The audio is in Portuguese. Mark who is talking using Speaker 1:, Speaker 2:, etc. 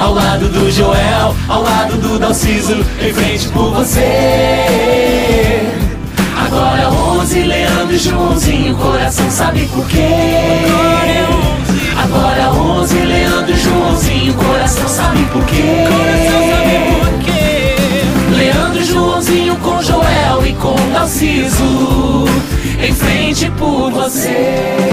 Speaker 1: ao lado do Joel, ao lado do Dalciso, em frente por você. Agora 11, Leandro e Joãozinho, coração sabe por quê? Agora é 11, Leandro e Joãozinho, coração sabe por quê? Leandro e Joãozinho com Joel e com Dalciso, em frente por você.